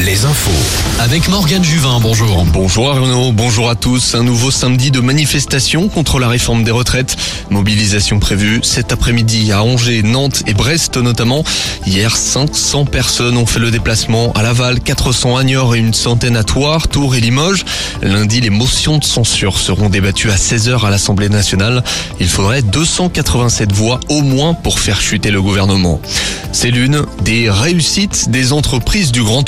Les infos. Avec Morgane Juvin, bonjour. Bonjour Arnaud, bonjour à tous. Un nouveau samedi de manifestation contre la réforme des retraites. Mobilisation prévue cet après-midi à Angers, Nantes et Brest notamment. Hier, 500 personnes ont fait le déplacement à Laval, 400 à Niort et une centaine à Thouars, Tours et Limoges. Lundi, les motions de censure seront débattues à 16h à l'Assemblée nationale. Il faudrait 287 voix au moins pour faire chuter le gouvernement. C'est l'une des réussites des entreprises du Grand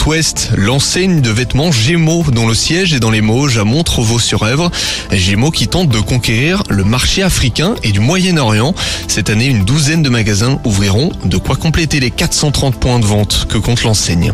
L'enseigne de vêtements Gémeaux dont le siège est dans les Mauges à Montrevaux-sur-Èvre. Gémeaux qui tente de conquérir le marché africain et du Moyen-Orient. Cette année, une douzaine de magasins ouvriront, de quoi compléter les 430 points de vente que compte l'enseigne.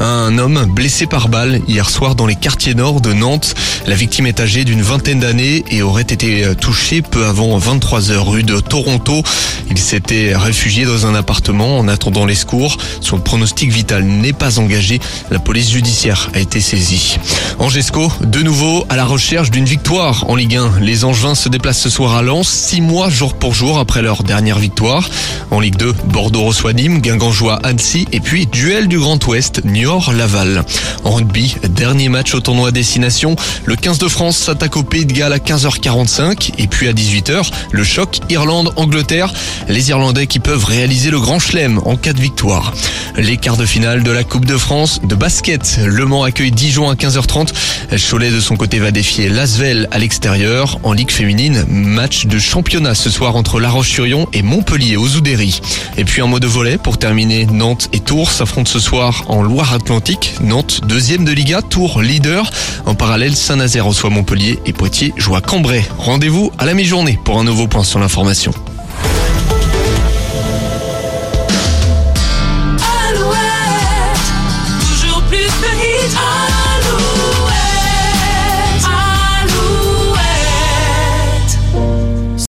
Un homme blessé par balle hier soir dans les quartiers nord de Nantes. La victime est âgée d'une vingtaine d'années et aurait été touchée peu avant 23 heures rue de Toronto. Il s'était réfugié dans un appartement en attendant les secours. Son pronostic vital n'est pas engagé. La police judiciaire a été saisie. Angesco, de nouveau à la recherche d'une victoire en Ligue 1. Les Angevins se déplacent ce soir à Lens, six mois jour pour jour après leur dernière victoire. En Ligue 2, Bordeaux reçoit Nîmes, Guingamp joue à Annecy et puis duel du Grand Ouest, Niort-Laval. En rugby, dernier match au tournoi destination. Le 15 de France s'attaque au Pays de Galles à 15h45 et puis à 18h, le choc Irlande-Angleterre. Les Irlandais qui peuvent réaliser le grand chelem en cas de victoire. Les quarts de finale de la Coupe de France de basket. Le Mans accueille Dijon à 15h30. Cholet de son côté va défier Lasvel à l'extérieur. En Ligue féminine, match de championnat ce soir entre La Roche-sur-Yon et Montpellier aux Oudéry. Et puis en mode volet, pour terminer, Nantes et Tours s'affrontent ce soir en Loire-Atlantique. Nantes, deuxième de Liga, Tours leader. En parallèle, Saint-Nazaire reçoit Montpellier et Poitiers joue à Cambrai. Rendez-vous à la mi-journée pour un nouveau point sur l'information.